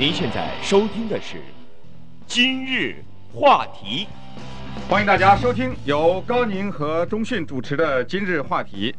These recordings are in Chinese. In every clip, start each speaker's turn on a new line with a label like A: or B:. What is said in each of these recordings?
A: 您现在收听的是《今日话题》，
B: 欢迎大家收听由高宁和中迅主持的《今日话题》。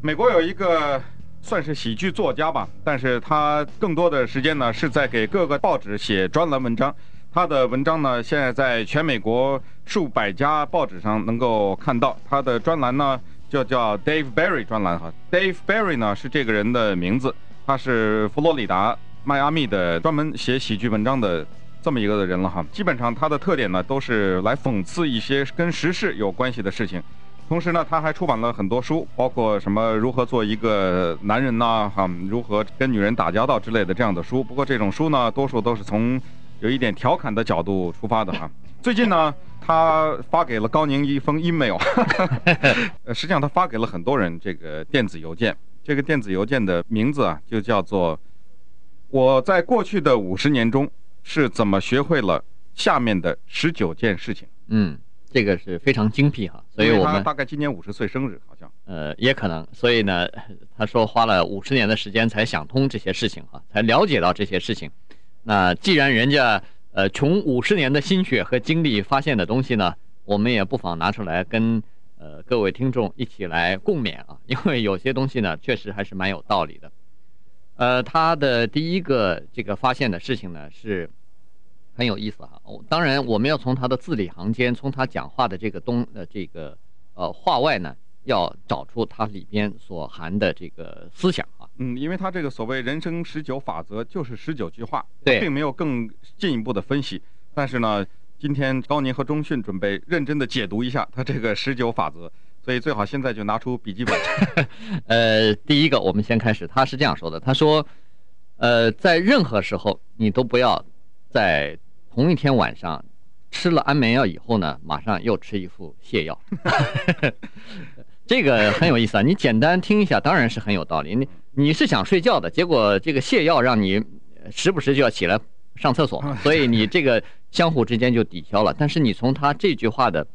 B: 美国有一个算是喜剧作家吧，但是他更多的时间呢是在给各个报纸写专栏文章。他的文章呢现在在全美国数百家报纸上能够看到。他的专栏呢就叫 Dave Barry 专栏哈，Dave Barry 呢是这个人的名字，他是佛罗里达。迈阿密的专门写喜剧文章的这么一个人了哈，基本上他的特点呢都是来讽刺一些跟时事有关系的事情，同时呢他还出版了很多书，包括什么如何做一个男人呐，哈，如何跟女人打交道之类的这样的书。不过这种书呢，多数都是从有一点调侃的角度出发的哈。最近呢，他发给了高宁一封 email，呃，实际上他发给了很多人这个电子邮件，这个电子邮件的名字啊就叫做。我在过去的五十年中是怎么学会了下面的十九件事情？
C: 嗯，这个是非常精辟哈，所以我们
B: 大概今年五十岁生日，好像
C: 呃也可能，所以呢，他说花了五十年的时间才想通这些事情哈，才了解到这些事情。那既然人家呃穷五十年的心血和精力发现的东西呢，我们也不妨拿出来跟呃各位听众一起来共勉啊，因为有些东西呢确实还是蛮有道理的。呃，他的第一个这个发现的事情呢，是很有意思哈。当然，我们要从他的字里行间，从他讲话的这个东呃这个呃话外呢，要找出他里边所含的这个思想啊。
B: 嗯，因为他这个所谓人生十九法则就是十九句话，
C: 对，
B: 并没有更进一步的分析。但是呢，今天高宁和中讯准备认真的解读一下他这个十九法则。所以最好现在就拿出笔记本。
C: 呃，第一个，我们先开始。他是这样说的：他说，呃，在任何时候，你都不要在同一天晚上吃了安眠药以后呢，马上又吃一副泻药。这个很有意思啊！你简单听一下，当然是很有道理。你你是想睡觉的，结果这个泻药让你时不时就要起来上厕所，所以你这个相互之间就抵消了。但是你从他这句话的。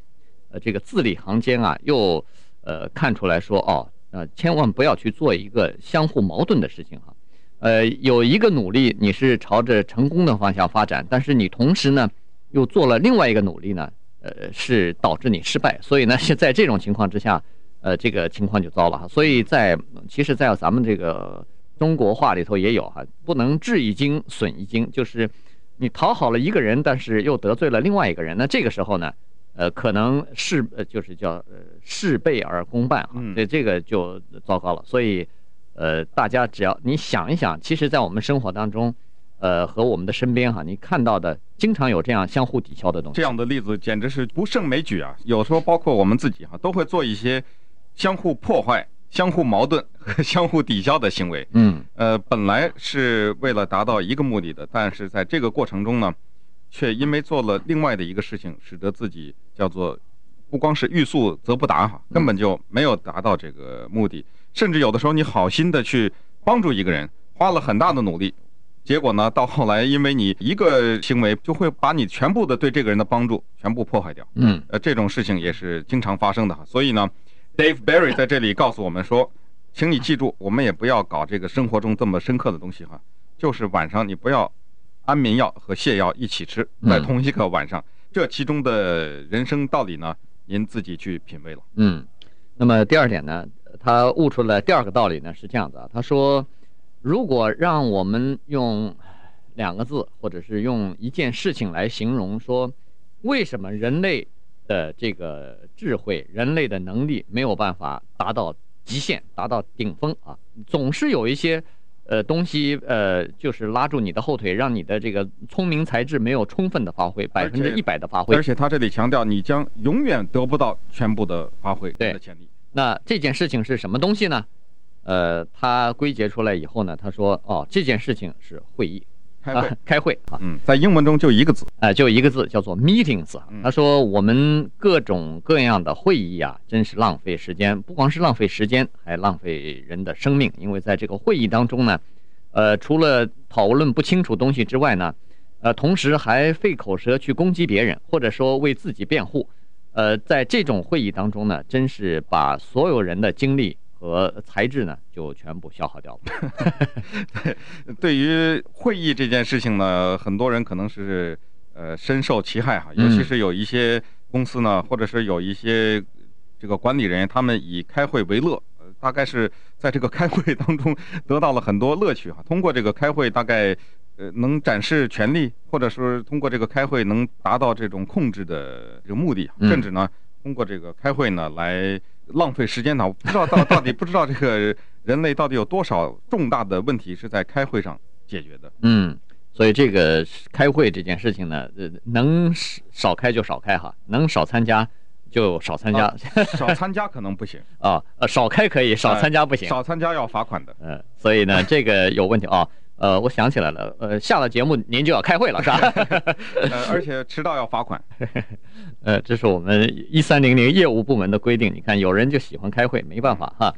C: 呃，这个字里行间啊，又呃看出来说哦，呃，千万不要去做一个相互矛盾的事情哈。呃，有一个努力你是朝着成功的方向发展，但是你同时呢又做了另外一个努力呢，呃，是导致你失败。所以呢，是在这种情况之下，呃，这个情况就糟了哈。所以在其实，在咱们这个中国话里头也有哈，不能治一经损一经，就是你讨好了一个人，但是又得罪了另外一个人，那这个时候呢？呃，可能事呃，就是叫呃事倍而功半啊，这这个就糟糕了。所以，呃，大家只要你想一想，其实，在我们生活当中，呃，和我们的身边哈，你看到的经常有这样相互抵消的东西。
B: 这样的例子简直是不胜枚举啊！有时候包括我们自己哈，都会做一些相互破坏、相互矛盾和相互抵消的行为。
C: 嗯，
B: 呃，本来是为了达到一个目的的，但是在这个过程中呢。却因为做了另外的一个事情，使得自己叫做不光是欲速则不达哈，根本就没有达到这个目的。甚至有的时候你好心的去帮助一个人，花了很大的努力，结果呢，到后来因为你一个行为，就会把你全部的对这个人的帮助全部破坏掉。
C: 嗯，
B: 呃，这种事情也是经常发生的哈。所以呢，Dave Barry 在这里告诉我们说，请你记住，我们也不要搞这个生活中这么深刻的东西哈，就是晚上你不要。安眠药和泻药一起吃，在同一个晚上，嗯，这其中的人生道理呢，您自己去品味了。
C: 嗯，那么第二点呢，他悟出来第二个道理呢是这样子啊，他说，如果让我们用两个字或者是用一件事情来形容，说为什么人类的这个智慧、人类的能力没有办法达到极限、达到顶峰啊，总是有一些。呃，东西呃，就是拉住你的后腿，让你的这个聪明才智没有充分的发挥，百分之一百的发挥。
B: 而且他这里强调，你将永远得不到全部的发挥的潜力。
C: 那这件事情是什么东西呢？呃，他归结出来以后呢，他说，哦，这件事情是会议。
B: 开会，
C: 啊、开会啊！
B: 嗯，在英文中就一个字，
C: 哎、呃，就一个字，叫做 meetings。他说，我们各种各样的会议啊，真是浪费时间，不光是浪费时间，还浪费人的生命。因为在这个会议当中呢，呃，除了讨论不清楚东西之外呢，呃，同时还费口舌去攻击别人，或者说为自己辩护。呃，在这种会议当中呢，真是把所有人的精力和材质呢，就全部消耗掉了。
B: 对，对于会议这件事情呢，很多人可能是呃深受其害哈，尤其是有一些公司呢，或者是有一些这个管理人员，他们以开会为乐，呃，大概是在这个开会当中得到了很多乐趣哈。通过这个开会，大概呃能展示权力，或者说通过这个开会能达到这种控制的这个目的，甚至呢通过这个开会呢来。浪费时间呢？我不知道到 到底不知道这个人类到底有多少重大的问题是在开会上解决的。
C: 嗯，所以这个开会这件事情呢，呃，能少开就少开哈，能少参加就少参加。
B: 啊、少参加可能不行
C: 啊，呃，少开可以，少参加不行。
B: 少参加要罚款的。
C: 嗯，所以呢，这个有问题啊。呃，我想起来了，呃，下了节目您就要开会了，是吧？
B: 呃，而且迟到要罚款。
C: 呃，这是我们一三零零业务部门的规定。你看，有人就喜欢开会，没办法哈。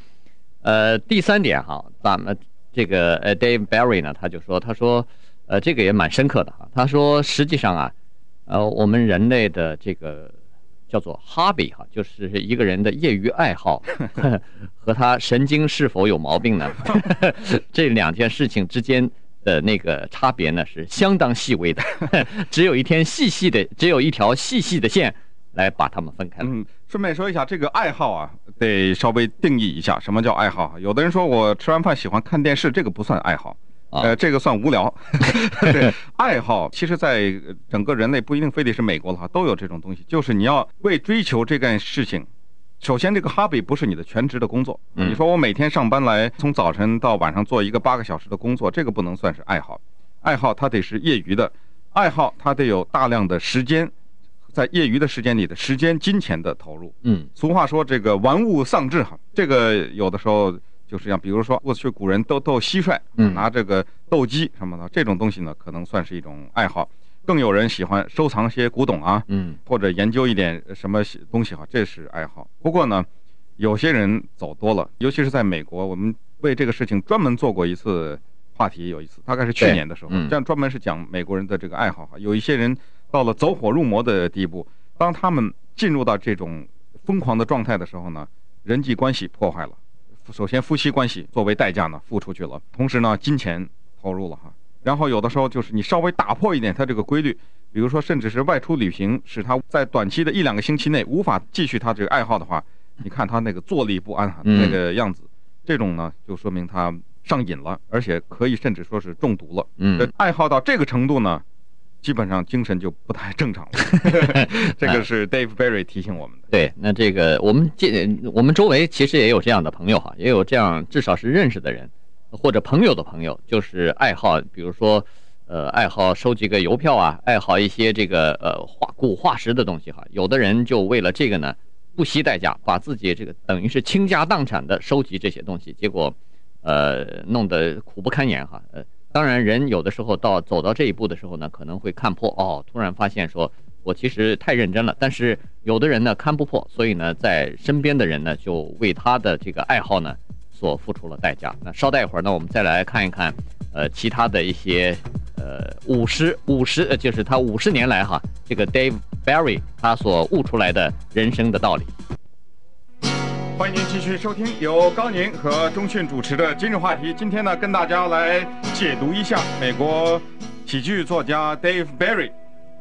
C: 呃，第三点哈，咱们这个呃，Dave Barry 呢，他就说，他说，呃，这个也蛮深刻的哈。他说，实际上啊，呃，我们人类的这个叫做 hobby 哈，就是一个人的业余爱好，和他神经是否有毛病呢？这两件事情之间。的那个差别呢，是相当细微的，只有一天细细的，只有一条细细的线来把它们分开。
B: 嗯，顺便说一下，这个爱好啊，得稍微定义一下，什么叫爱好？有的人说我吃完饭喜欢看电视，这个不算爱好，呃，这个算无聊。对，爱好其实在整个人类不一定非得是美国的话，都有这种东西，就是你要为追求这件事情。首先，这个 hobby 不是你的全职的工作。你说我每天上班来，从早晨到晚上做一个八个小时的工作，这个不能算是爱好。爱好它得是业余的，爱好它得有大量的时间，在业余的时间里的时间、金钱的投入。
C: 嗯，
B: 俗话说这个玩物丧志哈，这个有的时候就是像比如说过去古人斗斗蟋蟀，拿这个斗鸡什么的，这种东西呢，可能算是一种爱好。更有人喜欢收藏些古董啊，
C: 嗯，
B: 或者研究一点什么东西哈，这是爱好。不过呢，有些人走多了，尤其是在美国，我们为这个事情专门做过一次话题，有一次大概是去年的时候，这样专门是讲美国人的这个爱好哈。有一些人到了走火入魔的地步，当他们进入到这种疯狂的状态的时候呢，人际关系破坏了。首先，夫妻关系作为代价呢付出去了，同时呢，金钱投入了哈。然后有的时候就是你稍微打破一点他这个规律，比如说甚至是外出旅行，使他在短期的一两个星期内无法继续他这个爱好的话，你看他那个坐立不安哈那个样子，这种呢就说明他上瘾了，而且可以甚至说是中毒了。
C: 嗯，
B: 爱好到这个程度呢，基本上精神就不太正常了。这个是 Dave Barry 提醒我们的。
C: 对，那这个我们这我们周围其实也有这样的朋友哈，也有这样至少是认识的人。或者朋友的朋友，就是爱好，比如说，呃，爱好收集个邮票啊，爱好一些这个呃化古化石的东西哈。有的人就为了这个呢，不惜代价，把自己这个等于是倾家荡产的收集这些东西，结果，呃，弄得苦不堪言哈。呃，当然，人有的时候到走到这一步的时候呢，可能会看破哦，突然发现说我其实太认真了。但是有的人呢看不破，所以呢，在身边的人呢就为他的这个爱好呢。所付出了代价。那稍待一会儿呢，我们再来看一看，呃，其他的一些，呃，五十五十，呃，就是他五十年来哈，这个 Dave Barry 他所悟出来的人生的道理。
B: 欢迎您继续收听由高宁和中讯主持的今日话题。今天呢，跟大家来解读一下美国喜剧作家 Dave Barry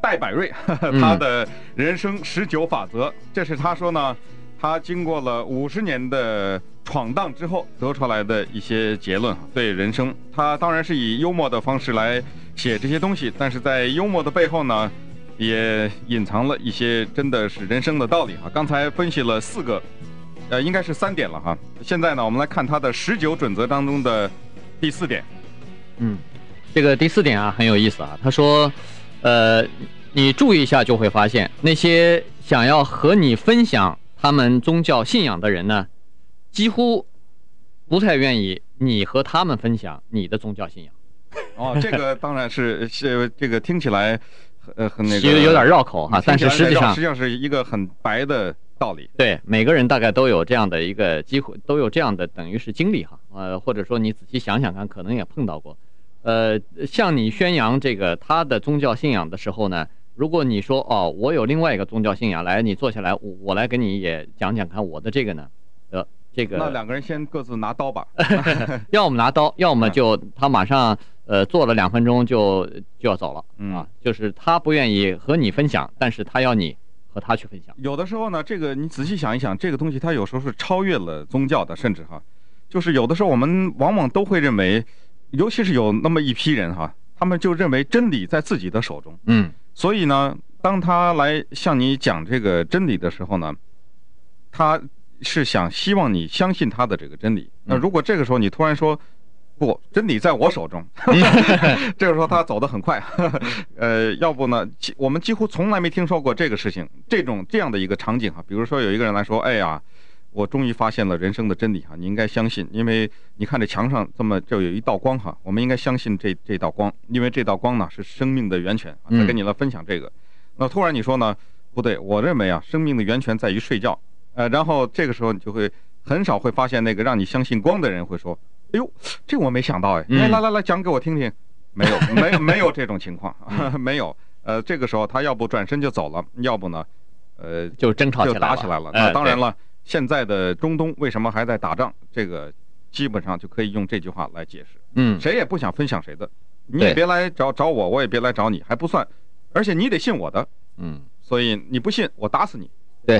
B: 戴百瑞 他的人生十九法则。这是他说呢。他经过了五十年的闯荡之后得出来的一些结论，对人生，他当然是以幽默的方式来写这些东西，但是在幽默的背后呢，也隐藏了一些真的是人生的道理哈。刚才分析了四个，呃，应该是三点了哈。现在呢，我们来看他的十九准则当中的第四点。
C: 嗯，这个第四点啊很有意思啊。他说，呃，你注意一下就会发现，那些想要和你分享。他们宗教信仰的人呢，几乎不太愿意你和他们分享你的宗教信仰。
B: 哦，这个当然是是这个听起来呃很那个
C: 有有点绕口哈，但是实际上
B: 实际上是一个很白的道理。
C: 对，每个人大概都有这样的一个机会，都有这样的等于是经历哈。呃，或者说你仔细想想看，可能也碰到过。呃，向你宣扬这个他的宗教信仰的时候呢。如果你说哦，我有另外一个宗教信仰，来，你坐下来，我我来给你也讲讲看我的这个呢，呃，这个
B: 那两个人先各自拿刀吧。
C: 要么拿刀，要么就他马上呃坐了两分钟就就要走了、
B: 嗯、
C: 啊，就是他不愿意和你分享，但是他要你和他去分享。
B: 有的时候呢，这个你仔细想一想，这个东西它有时候是超越了宗教的，甚至哈，就是有的时候我们往往都会认为，尤其是有那么一批人哈，他们就认为真理在自己的手中。
C: 嗯，
B: 所以呢，当他来向你讲这个真理的时候呢，他。是想希望你相信他的这个真理。那如果这个时候你突然说，不，真理在我手中，这个时候他走得很快。呃，要不呢，我们几乎从来没听说过这个事情，这种这样的一个场景哈。比如说有一个人来说，哎呀，我终于发现了人生的真理哈，你应该相信，因为你看这墙上这么就有一道光哈，我们应该相信这这道光，因为这道光呢是生命的源泉。再跟你来分享这个，那突然你说呢，不对，我认为啊，生命的源泉在于睡觉。呃，然后这个时候你就会很少会发现那个让你相信光的人会说：“哎呦，这我没想到哎，来来来来讲给我听听。”没有，没有，没有这种情况，没有。呃，这个时候他要不转身就走了，要不呢，呃，
C: 就争吵起来了，
B: 就打起来了。那当然了，现在的中东为什么还在打仗？这个基本上就可以用这句话来解释。
C: 嗯，
B: 谁也不想分享谁的，你也别来找找我，我也别来找你，还不算，而且你得信我的。
C: 嗯，
B: 所以你不信，我打死你。
C: 对，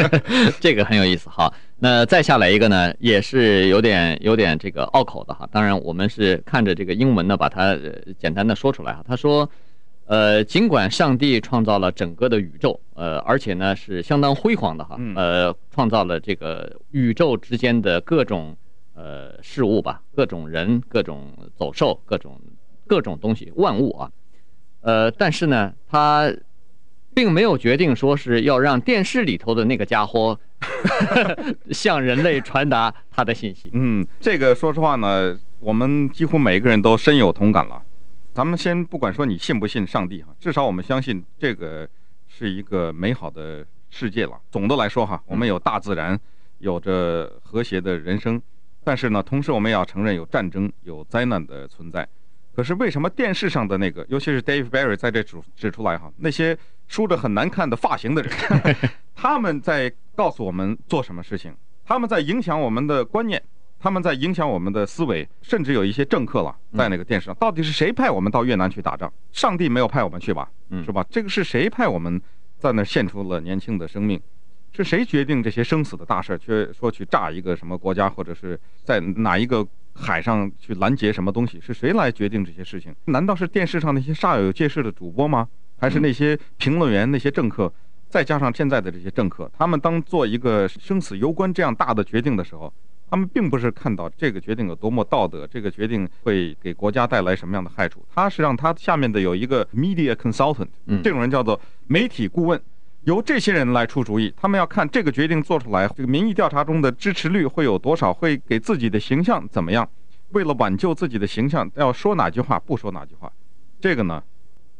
C: 这个很有意思。哈，那再下来一个呢，也是有点有点这个拗口的哈。当然，我们是看着这个英文呢，把它简单的说出来哈。他说，呃，尽管上帝创造了整个的宇宙，呃，而且呢是相当辉煌的哈，呃，创造了这个宇宙之间的各种呃事物吧，各种人、各种走兽、各种各种东西、万物啊，呃，但是呢，他。并没有决定说是要让电视里头的那个家伙 向人类传达他的信息。
B: 嗯，这个说实话呢，我们几乎每一个人都深有同感了。咱们先不管说你信不信上帝哈，至少我们相信这个是一个美好的世界了。总的来说哈，我们有大自然，有着和谐的人生，但是呢，同时我们也要承认有战争、有灾难的存在。可是为什么电视上的那个，尤其是 Dave Barry 在这指指出来哈，那些梳着很难看的发型的人，他们在告诉我们做什么事情，他们在影响我们的观念，他们在影响我们的思维，甚至有一些政客了，在那个电视上，到底是谁派我们到越南去打仗？上帝没有派我们去吧？是吧？这个是谁派我们在那献出了年轻的生命？是谁决定这些生死的大事？去说去炸一个什么国家，或者是在哪一个？海上去拦截什么东西？是谁来决定这些事情？难道是电视上那些煞有介事的主播吗？还是那些评论员、那些政客，再加上现在的这些政客，他们当做一个生死攸关这样大的决定的时候，他们并不是看到这个决定有多么道德，这个决定会给国家带来什么样的害处。他是让他下面的有一个 media consultant，这种人叫做媒体顾问。由这些人来出主意，他们要看这个决定做出来，这个民意调查中的支持率会有多少，会给自己的形象怎么样？为了挽救自己的形象，要说哪句话，不说哪句话，这个呢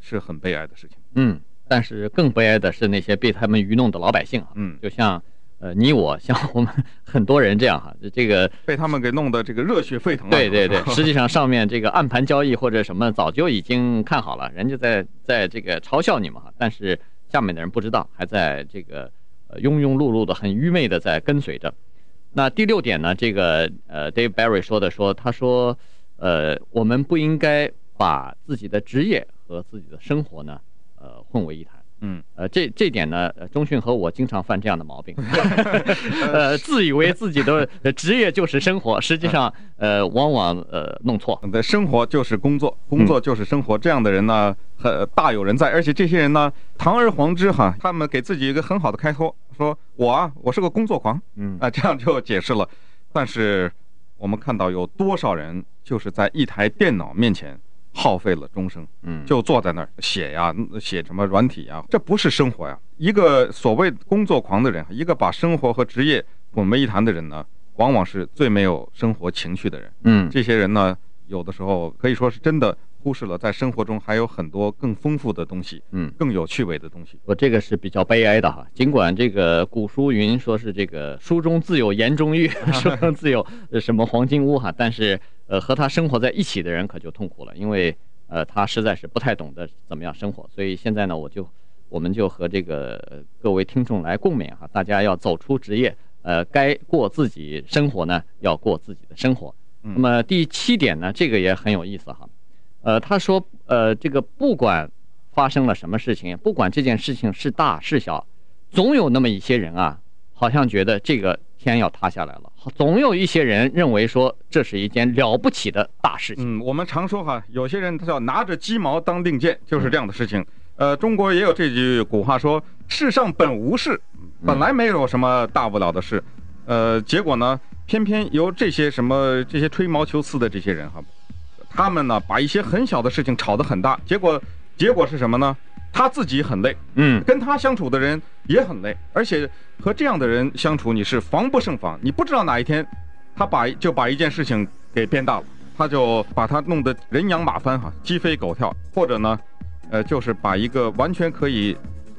B: 是很悲哀的事情。
C: 嗯，但是更悲哀的是那些被他们愚弄的老百姓。
B: 嗯，
C: 就像呃你我，像我们 很多人这样哈，这个
B: 被他们给弄得这个热血沸腾了。
C: 对对 对，实际上上面这个暗盘交易或者什么早就已经看好了，人家在在这个嘲笑你们哈，但是。下面的人不知道，还在这个呃庸庸碌碌的、很愚昧的在跟随着。那第六点呢？这个呃，Dave Barry 说的说，他说，呃，我们不应该把自己的职业和自己的生活呢，呃，混为一谈。
B: 嗯，
C: 呃，这这点呢，中迅和我经常犯这样的毛病，呃，自以为自己的职业就是生活，实际上，呃，往往呃弄错。
B: 的生活就是工作，工作就是生活，嗯、这样的人呢，很大有人在。而且这些人呢，堂而皇之哈，他们给自己一个很好的开脱，说我啊，我是个工作狂，
C: 嗯
B: 啊，这样就解释了。但是我们看到有多少人就是在一台电脑面前。耗费了终生，
C: 嗯，
B: 就坐在那儿写呀，写什么软体呀，这不是生活呀。一个所谓工作狂的人，一个把生活和职业混为一谈的人呢，往往是最没有生活情趣的人。
C: 嗯，
B: 这些人呢，有的时候可以说是真的忽视了在生活中还有很多更丰富的东西，
C: 嗯，
B: 更有趣味的东西。
C: 我这个是比较悲哀的哈，尽管这个古书云说是这个书中自有颜中玉，书中自有 什么黄金屋哈，但是。呃，和他生活在一起的人可就痛苦了，因为呃，他实在是不太懂得怎么样生活。所以现在呢，我就我们就和这个各位听众来共勉哈，大家要走出职业，呃，该过自己生活呢，要过自己的生活。
B: 嗯、
C: 那么第七点呢，这个也很有意思哈。呃，他说，呃，这个不管发生了什么事情，不管这件事情是大是小，总有那么一些人啊，好像觉得这个天要塌下来了。总有一些人认为说，这是一件了不起的大事情。
B: 嗯，我们常说哈，有些人他叫拿着鸡毛当令箭，就是这样的事情。嗯、呃，中国也有这句古话说：“世上本无事，本来没有什么大不了的事。嗯”呃，结果呢，偏偏由这些什么这些吹毛求疵的这些人哈，他们呢把一些很小的事情吵得很大，结果结果是什么呢？他自己很累，
C: 嗯，
B: 跟他相处的人也很累，而且和这样的人相处，你是防不胜防。你不知道哪一天，他把就把一件事情给变大了，他就把他弄得人仰马翻哈，鸡飞狗跳，或者呢，呃，就是把一个完全可以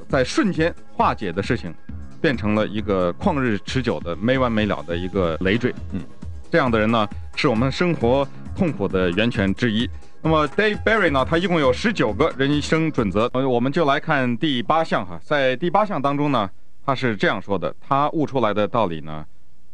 B: 在瞬间化解的事情，变成了一个旷日持久的没完没了的一个累赘。嗯，这样的人呢，是我们生活痛苦的源泉之一。那么 Dave Barry 呢，他一共有十九个人生准则，呃，我们就来看第八项哈。在第八项当中呢，他是这样说的，他悟出来的道理呢，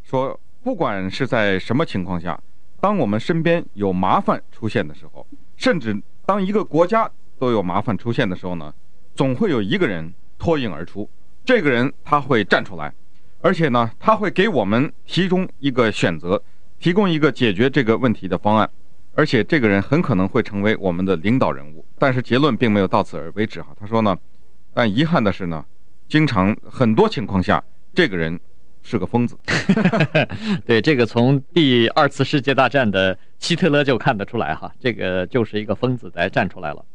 B: 说不管是在什么情况下，当我们身边有麻烦出现的时候，甚至当一个国家都有麻烦出现的时候呢，总会有一个人脱颖而出，这个人他会站出来，而且呢，他会给我们提供一个选择，提供一个解决这个问题的方案。而且这个人很可能会成为我们的领导人物，但是结论并没有到此而为止哈。他说呢，但遗憾的是呢，经常很多情况下，这个人是个疯子。
C: 对，这个从第二次世界大战的希特勒就看得出来哈，这个就是一个疯子来站出来了。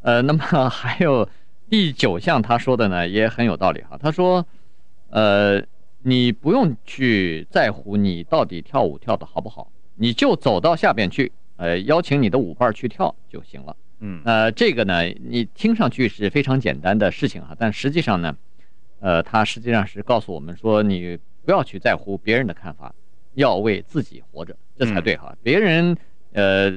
C: 呃，那么还有第九项他说的呢，也很有道理哈。他说，呃，你不用去在乎你到底跳舞跳的好不好，你就走到下边去。呃，邀请你的舞伴去跳就行了。
B: 嗯，
C: 呃，这个呢，你听上去是非常简单的事情哈，但实际上呢，呃，它实际上是告诉我们说，你不要去在乎别人的看法，要为自己活着，这才对哈。嗯、别人，呃，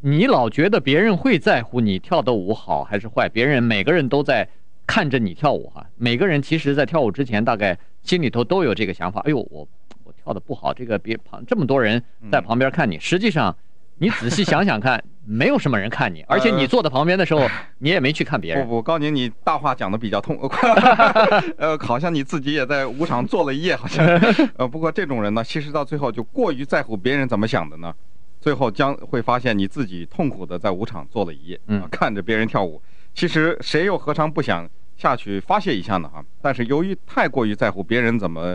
C: 你老觉得别人会在乎你跳的舞好还是坏，别人每个人都在看着你跳舞哈。每个人其实在跳舞之前，大概心里头都有这个想法：哎呦，我我跳的不好，这个别旁这么多人在旁边看你，实际上。你仔细想想看，没有什么人看你，而且你坐在旁边的时候，你也没去看别人。
B: 不不，高宁，你大话讲的比较痛，呃，好像你自己也在舞场坐了一夜，好像。呃，不过这种人呢，其实到最后就过于在乎别人怎么想的呢，最后将会发现你自己痛苦的在舞场坐了一夜，啊，看着别人跳舞。其实谁又何尝不想下去发泄一下呢？哈，但是由于太过于在乎别人怎么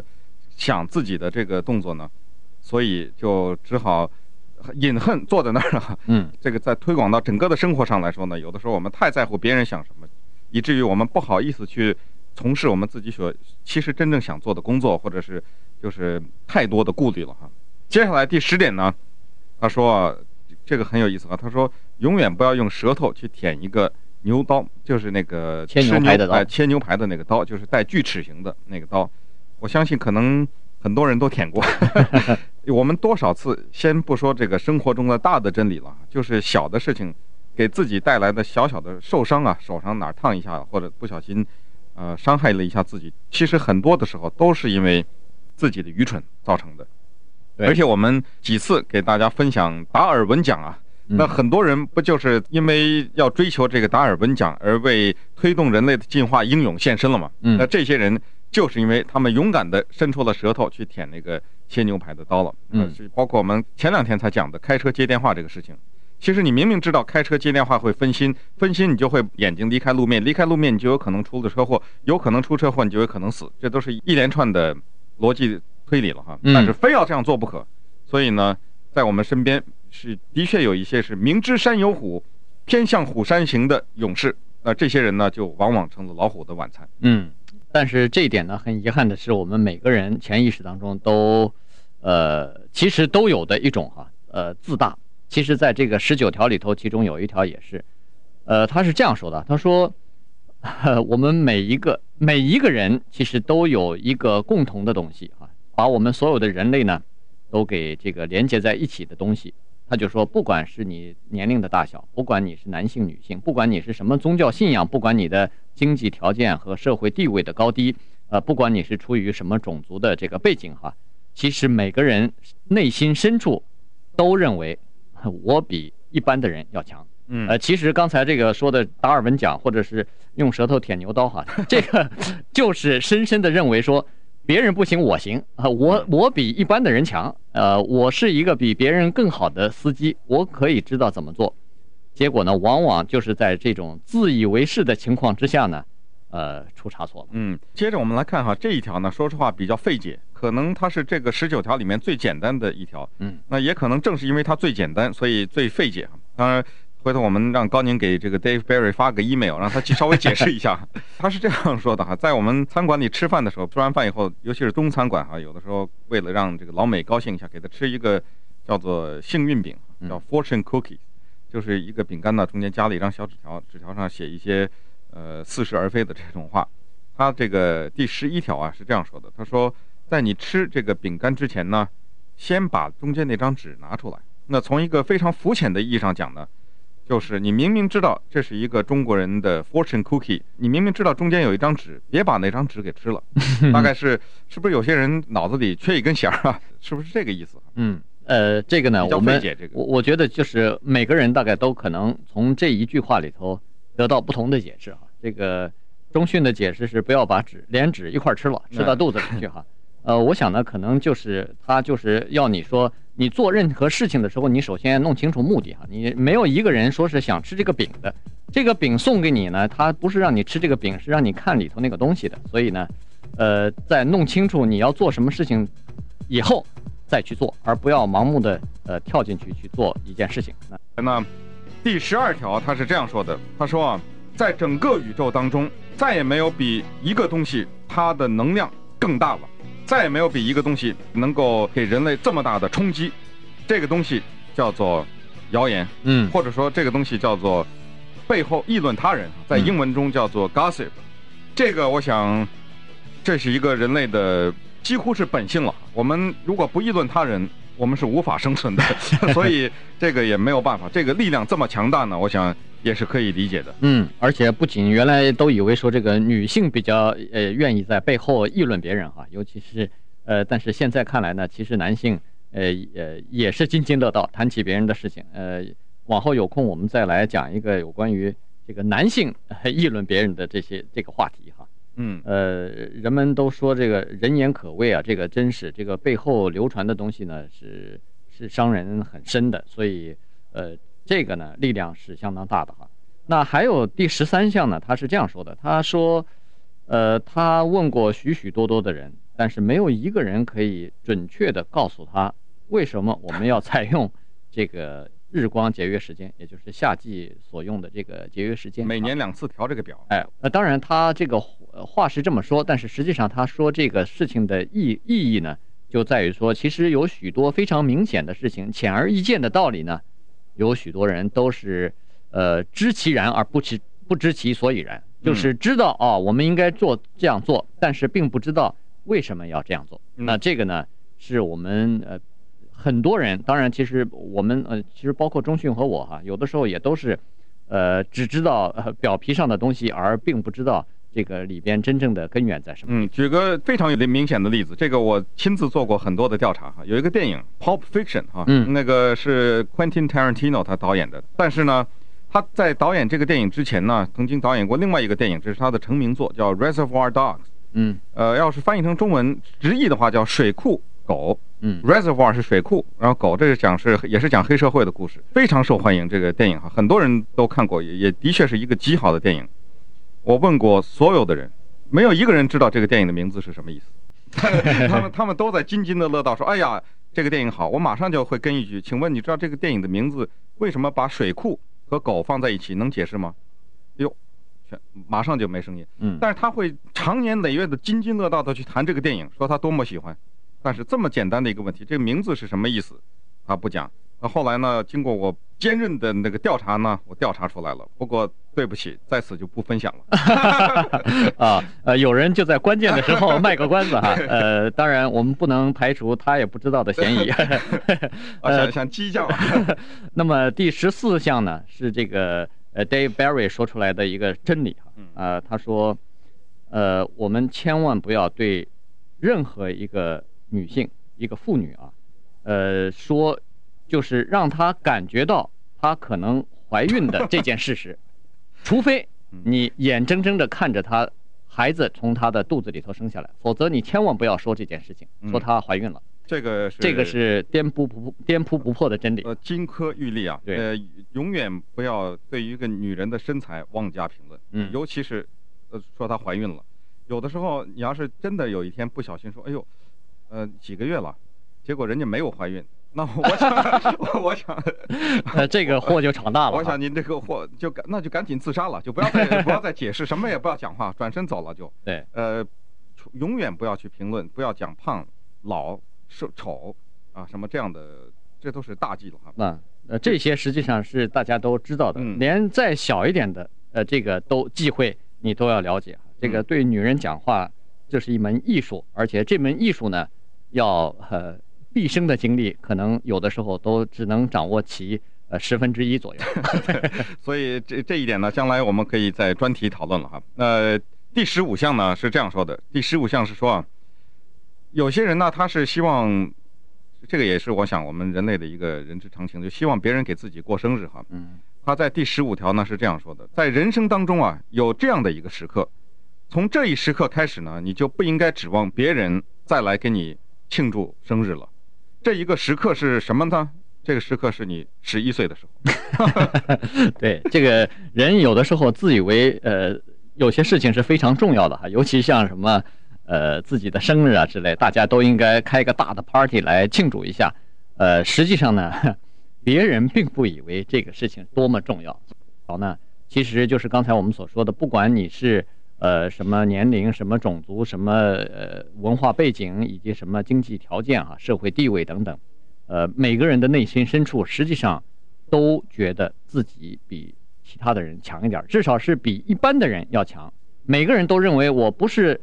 B: 想自己的这个动作呢，所以就只好。隐恨坐在那儿了，
C: 嗯，
B: 这个在推广到整个的生活上来说呢，有的时候我们太在乎别人想什么，以至于我们不好意思去从事我们自己所其实真正想做的工作，或者是就是太多的顾虑了哈。接下来第十点呢，他说这个很有意思啊，他说永远不要用舌头去舔一个牛刀，就是那个
C: 切牛排的刀，
B: 切牛排的那个刀，就是带锯齿形的那个刀。我相信可能。很多人都舔过，我们多少次先不说这个生活中的大的真理了，就是小的事情，给自己带来的小小的受伤啊，手上哪儿烫一下，或者不小心，呃，伤害了一下自己，其实很多的时候都是因为自己的愚蠢造成的。而且我们几次给大家分享达尔文奖啊，那很多人不就是因为要追求这个达尔文奖而为推动人类的进化英勇献身了吗？那这些人。就是因为他们勇敢地伸出了舌头去舔那个切牛排的刀了，
C: 嗯，
B: 是包括我们前两天才讲的开车接电话这个事情。其实你明明知道开车接电话会分心，分心你就会眼睛离开路面，离开路面你就有可能出了车祸，有可能出车祸你就有可能死，这都是一连串的逻辑推理了哈。但是非要这样做不可，所以呢，在我们身边是的确有一些是明知山有虎，偏向虎山行的勇士，那这些人呢就往往成了老虎的晚餐。
C: 嗯。但是这一点呢，很遗憾的是，我们每个人潜意识当中都，呃，其实都有的一种哈，呃，自大。其实，在这个十九条里头，其中有一条也是，呃，他是这样说的：他说，我们每一个每一个人其实都有一个共同的东西哈，把我们所有的人类呢，都给这个连接在一起的东西。他就说，不管是你年龄的大小，不管你是男性女性，不管你是什么宗教信仰，不管你的经济条件和社会地位的高低，呃，不管你是出于什么种族的这个背景哈，其实每个人内心深处都认为我比一般的人要强。
B: 嗯，
C: 呃，其实刚才这个说的达尔文奖，或者是用舌头舔牛刀哈，这个 就是深深的认为说别人不行我行啊，我我比一般的人强，呃，我是一个比别人更好的司机，我可以知道怎么做。结果呢，往往就是在这种自以为是的情况之下呢，呃，出差错了。
B: 嗯，接着我们来看哈，这一条呢，说实话比较费解，可能它是这个十九条里面最简单的一条。
C: 嗯，
B: 那也可能正是因为它最简单，所以最费解。当然，回头我们让高宁给这个 Dave Barry 发个 email，让他去稍微解释一下。他是这样说的哈，在我们餐馆里吃饭的时候，吃完饭以后，尤其是中餐馆哈，有的时候为了让这个老美高兴一下，给他吃一个叫做幸运饼，叫 Fortune Cookie。就是一个饼干呢，中间加了一张小纸条，纸条上写一些，呃，似是而非的这种话。他这个第十一条啊是这样说的：他说，在你吃这个饼干之前呢，先把中间那张纸拿出来。那从一个非常肤浅的意义上讲呢，就是你明明知道这是一个中国人的 fortune cookie，你明明知道中间有一张纸，别把那张纸给吃了。大概是是不是有些人脑子里缺一根弦啊？是不是这个意思？
C: 嗯。呃，这个呢，我们我我觉得就是每个人大概都可能从这一句话里头得到不同的解释哈。这个中训的解释是不要把纸连纸一块吃了，吃到肚子里去哈。呃，我想呢，可能就是他就是要你说，你做任何事情的时候，你首先弄清楚目的哈。你没有一个人说是想吃这个饼的，这个饼送给你呢，他不是让你吃这个饼，是让你看里头那个东西的。所以呢，呃，在弄清楚你要做什么事情以后。再去做，而不要盲目的呃跳进去去做一件事情。
B: 那，那第十二条他是这样说的：他说啊，在整个宇宙当中，再也没有比一个东西它的能量更大了，再也没有比一个东西能够给人类这么大的冲击。这个东西叫做谣言，
C: 嗯，
B: 或者说这个东西叫做背后议论他人，在英文中叫做 gossip。这个我想，这是一个人类的。几乎是本性了。我们如果不议论他人，我们是无法生存的。所以这个也没有办法。这个力量这么强大呢，我想也是可以理解的。
C: 嗯，而且不仅原来都以为说这个女性比较呃愿意在背后议论别人哈，尤其是呃，但是现在看来呢，其实男性呃呃也是津津乐道，谈起别人的事情。呃，往后有空我们再来讲一个有关于这个男性议论别人的这些这个话题哈。
B: 嗯，
C: 呃，人们都说这个人言可畏啊，这个真是这个背后流传的东西呢，是是伤人很深的，所以呃，这个呢力量是相当大的哈。那还有第十三项呢，他是这样说的，他说，呃，他问过许许多多的人，但是没有一个人可以准确的告诉他为什么我们要采用这个。日光节约时间，也就是夏季所用的这个节约时间，
B: 每年两次调这个表。
C: 哎，那当然，他这个话是这么说，但是实际上他说这个事情的意意义呢，就在于说，其实有许多非常明显的事情，显而易见的道理呢，有许多人都是呃知其然而不知不知其所以然，就是知道啊、哦，我们应该做这样做，但是并不知道为什么要这样做。那这个呢，是我们呃。很多人，当然，其实我们呃，其实包括中训和我哈，有的时候也都是，呃，只知道呃表皮上的东西，而并不知道这个里边真正的根源在什么。
B: 嗯，举个非常有明显的例子，这个我亲自做过很多的调查哈。有一个电影《Pulp Fiction》哈，嗯，那个是 Quentin Tarantino 他导演的，但是呢，他在导演这个电影之前呢，曾经导演过另外一个电影，这是他的成名作，叫《Reservoir Dogs》。
C: 嗯，
B: 呃，要是翻译成中文直译的话，叫《水库狗》。
C: 嗯
B: ，Reservoir 是水库，然后狗这是讲是也是讲黑社会的故事，非常受欢迎。这个电影哈，很多人都看过，也也的确是一个极好的电影。我问过所有的人，没有一个人知道这个电影的名字是什么意思。他们他们都在津津的乐道说：“哎呀，这个电影好。”我马上就会跟一句：“请问你知道这个电影的名字为什么把水库和狗放在一起？能解释吗？”哟，全马上就没声音。
C: 嗯，
B: 但是他会长年累月的津津乐道的去谈这个电影，说他多么喜欢。但是这么简单的一个问题，这个名字是什么意思？他不讲。那后来呢？经过我坚韧的那个调查呢，我调查出来了。不过对不起，在此就不分享了。
C: 啊，呃，有人就在关键的时候卖个关子哈。呃，当然我们不能排除他也不知道的嫌疑。
B: 呃，想想激将。
C: 那么第十四项呢，是这个呃 Dave Barry 说出来的一个真理哈。呃，他说。呃，我们千万不要对任何一个女性、一个妇女啊，呃，说就是让她感觉到她可能怀孕的这件事实，除非你眼睁睁的看着她孩子从她的肚子里头生下来，否则你千万不要说这件事情，说她怀孕了。
B: 这个是
C: 这个是颠扑不颠扑不破的真理。
B: 呃，金科玉律啊，
C: 对
B: 呃，永远不要对于一个女人的身材妄加评论，
C: 嗯
B: 尤其是，呃，说她怀孕了，有的时候你要是真的有一天不小心说，哎呦，呃，几个月了，结果人家没有怀孕，那我想，我想，
C: 呃，这个祸就闯大了。
B: 我想您这个祸就赶那就赶紧自杀了，就不要再不要再解释，什么也不要讲话，转身走了就。
C: 对，
B: 呃，永远不要去评论，不要讲胖、老、瘦、丑啊，什么这样的，这都是大忌了哈。
C: 那呃，这些实际上是大家都知道的，
B: 嗯
C: 连再小一点的，呃，这个都忌讳，你都要了解。这个对女人讲话，这是一门艺术，而且这门艺术呢，要呃毕生的精力，可能有的时候都只能掌握其呃十分之一左右。
B: 所以这这一点呢，将来我们可以在专题讨论了哈。那第十五项呢是这样说的，第十五项是说啊，有些人呢他是希望，这个也是我想我们人类的一个人之常情，就希望别人给自己过生日哈。
C: 嗯
B: 他在第十五条呢是这样说的，在人生当中啊有这样的一个时刻，从这一时刻开始呢，你就不应该指望别人再来给你庆祝生日了。这一个时刻是什么呢？这个时刻是你十一岁的时候。
C: 对，这个人有的时候自以为呃有些事情是非常重要的哈，尤其像什么呃自己的生日啊之类，大家都应该开个大的 party 来庆祝一下。呃，实际上呢，别人并不以为这个事情多么重要。好呢，其实就是刚才我们所说的，不管你是呃什么年龄、什么种族、什么呃文化背景，以及什么经济条件啊、社会地位等等，呃，每个人的内心深处实际上都觉得自己比其他的人强一点，至少是比一般的人要强。每个人都认为我不是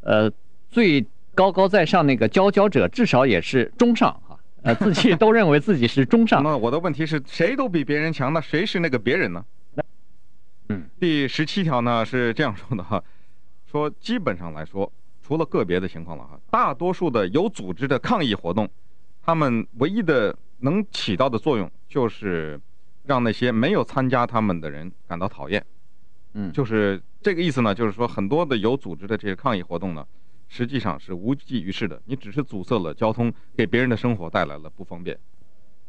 C: 呃最高高在上那个佼佼者，至少也是中上哈。呃，自己 都认为自己是中上。
B: 那我的问题是，谁都比别人强，那谁是那个别人呢？
C: 嗯，
B: 第十七条呢是这样说的哈，说基本上来说，除了个别的情况了哈，大多数的有组织的抗议活动，他们唯一的能起到的作用就是让那些没有参加他们的人感到讨厌。
C: 嗯，
B: 就是这个意思呢，就是说很多的有组织的这些抗议活动呢。实际上是无济于事的，你只是阻塞了交通，给别人的生活带来了不方便。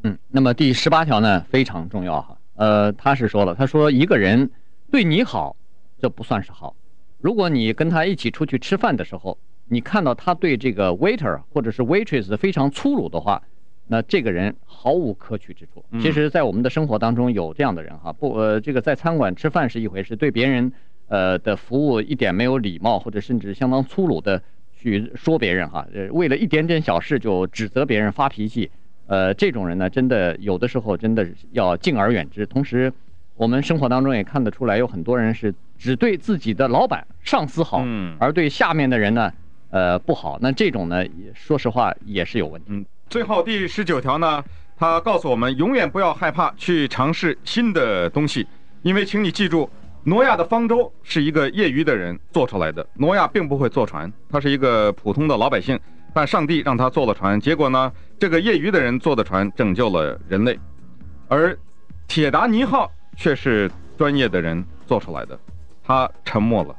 C: 嗯，那么第十八条呢非常重要哈，呃，他是说了，他说一个人对你好，这不算是好。如果你跟他一起出去吃饭的时候，你看到他对这个 waiter 或者是 waitress 非常粗鲁的话，那这个人毫无可取之处。其实，在我们的生活当中有这样的人哈，不，呃，这个在餐馆吃饭是一回事，对别人呃的服务一点没有礼貌，或者甚至相当粗鲁的。去说别人哈，呃，为了一点点小事就指责别人发脾气，呃，这种人呢，真的有的时候真的要敬而远之。同时，我们生活当中也看得出来，有很多人是只对自己的老板、上司好，
B: 嗯，
C: 而对下面的人呢，呃，不好。那这种呢，说实话也是有问题。
B: 嗯，最后第十九条呢，他告诉我们，永远不要害怕去尝试新的东西，因为请你记住。挪亚的方舟是一个业余的人做出来的。挪亚并不会坐船，他是一个普通的老百姓，但上帝让他坐了船。结果呢，这个业余的人坐的船拯救了人类，而铁达尼号却是专业的人做出来的，他沉默了。